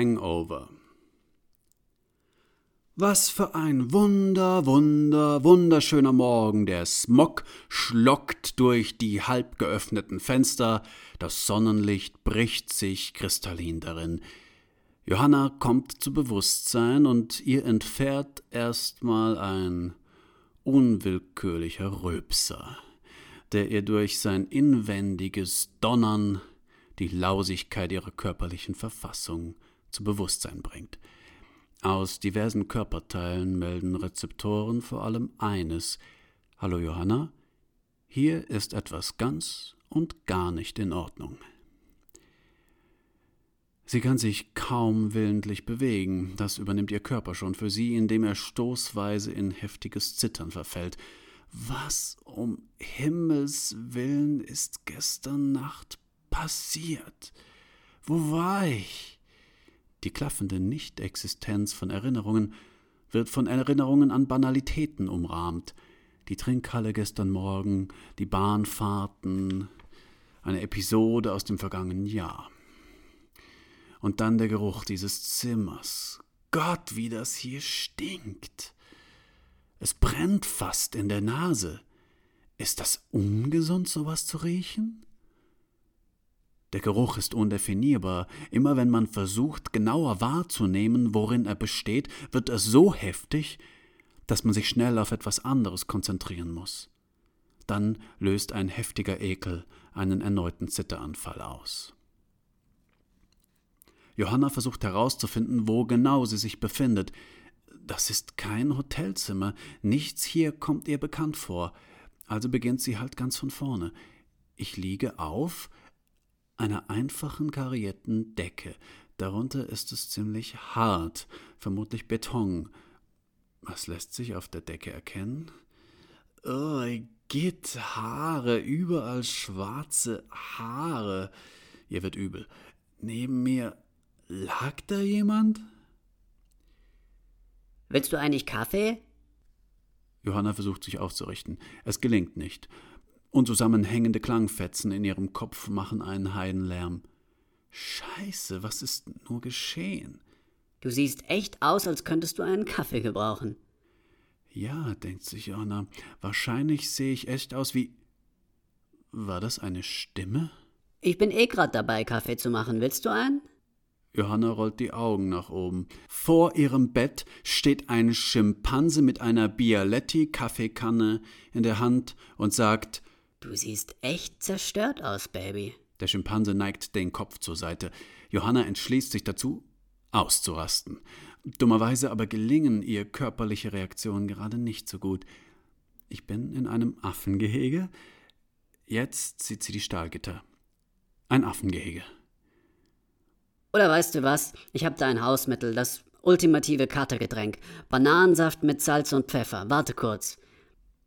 Hangover. Was für ein wunder, wunder, wunderschöner Morgen. Der Smog schlockt durch die halb geöffneten Fenster, das Sonnenlicht bricht sich kristallin darin. Johanna kommt zu Bewusstsein und ihr entfährt erstmal ein unwillkürlicher Rülpser, der ihr durch sein inwendiges Donnern die Lausigkeit ihrer körperlichen Verfassung zu Bewusstsein bringt. Aus diversen Körperteilen melden Rezeptoren vor allem eines Hallo Johanna, hier ist etwas ganz und gar nicht in Ordnung. Sie kann sich kaum willentlich bewegen, das übernimmt ihr Körper schon für sie, indem er stoßweise in heftiges Zittern verfällt. Was um Himmels willen ist gestern Nacht passiert? Wo war ich? Die klaffende Nichtexistenz von Erinnerungen wird von Erinnerungen an Banalitäten umrahmt. Die Trinkhalle gestern Morgen, die Bahnfahrten, eine Episode aus dem vergangenen Jahr. Und dann der Geruch dieses Zimmers. Gott, wie das hier stinkt. Es brennt fast in der Nase. Ist das ungesund, sowas zu riechen? Der Geruch ist undefinierbar. Immer wenn man versucht, genauer wahrzunehmen, worin er besteht, wird er so heftig, dass man sich schnell auf etwas anderes konzentrieren muss. Dann löst ein heftiger Ekel einen erneuten Zitteranfall aus. Johanna versucht herauszufinden, wo genau sie sich befindet. Das ist kein Hotelzimmer, nichts hier kommt ihr bekannt vor. Also beginnt sie halt ganz von vorne. Ich liege auf einer einfachen karierten Decke. Darunter ist es ziemlich hart, vermutlich Beton. Was lässt sich auf der Decke erkennen? Oh, Gitt, Haare, überall schwarze Haare. Ihr wird übel. Neben mir Lag da jemand? Willst du eigentlich Kaffee? Johanna versucht sich aufzurichten. Es gelingt nicht. Unzusammenhängende Klangfetzen in ihrem Kopf machen einen Heidenlärm. Scheiße, was ist nur geschehen? Du siehst echt aus, als könntest du einen Kaffee gebrauchen. Ja, denkt sich Johanna, wahrscheinlich sehe ich echt aus wie. War das eine Stimme? Ich bin eh grad dabei, Kaffee zu machen. Willst du einen? Johanna rollt die Augen nach oben. Vor ihrem Bett steht ein Schimpanse mit einer Bialetti-Kaffeekanne in der Hand und sagt: Du siehst echt zerstört aus, Baby. Der Schimpanse neigt den Kopf zur Seite. Johanna entschließt sich dazu, auszurasten. Dummerweise aber gelingen ihr körperliche Reaktionen gerade nicht so gut. Ich bin in einem Affengehege. Jetzt sieht sie die Stahlgitter. Ein Affengehege. Oder weißt du was? Ich habe da ein Hausmittel, das ultimative Katergetränk. Bananensaft mit Salz und Pfeffer. Warte kurz.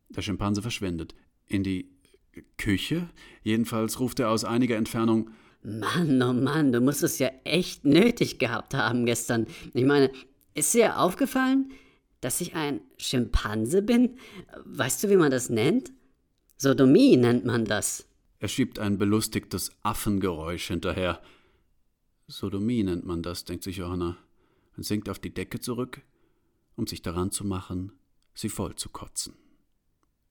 Der Schimpanse verschwindet. In die Küche? Jedenfalls ruft er aus einiger Entfernung Mann, oh Mann, du musst es ja echt nötig gehabt haben gestern. Ich meine, ist dir aufgefallen, dass ich ein Schimpanse bin? Weißt du, wie man das nennt? Sodomie nennt man das. Er schiebt ein belustigtes Affengeräusch hinterher. Sodomie nennt man das, denkt sich Johanna, und sinkt auf die Decke zurück, um sich daran zu machen, sie voll zu kotzen.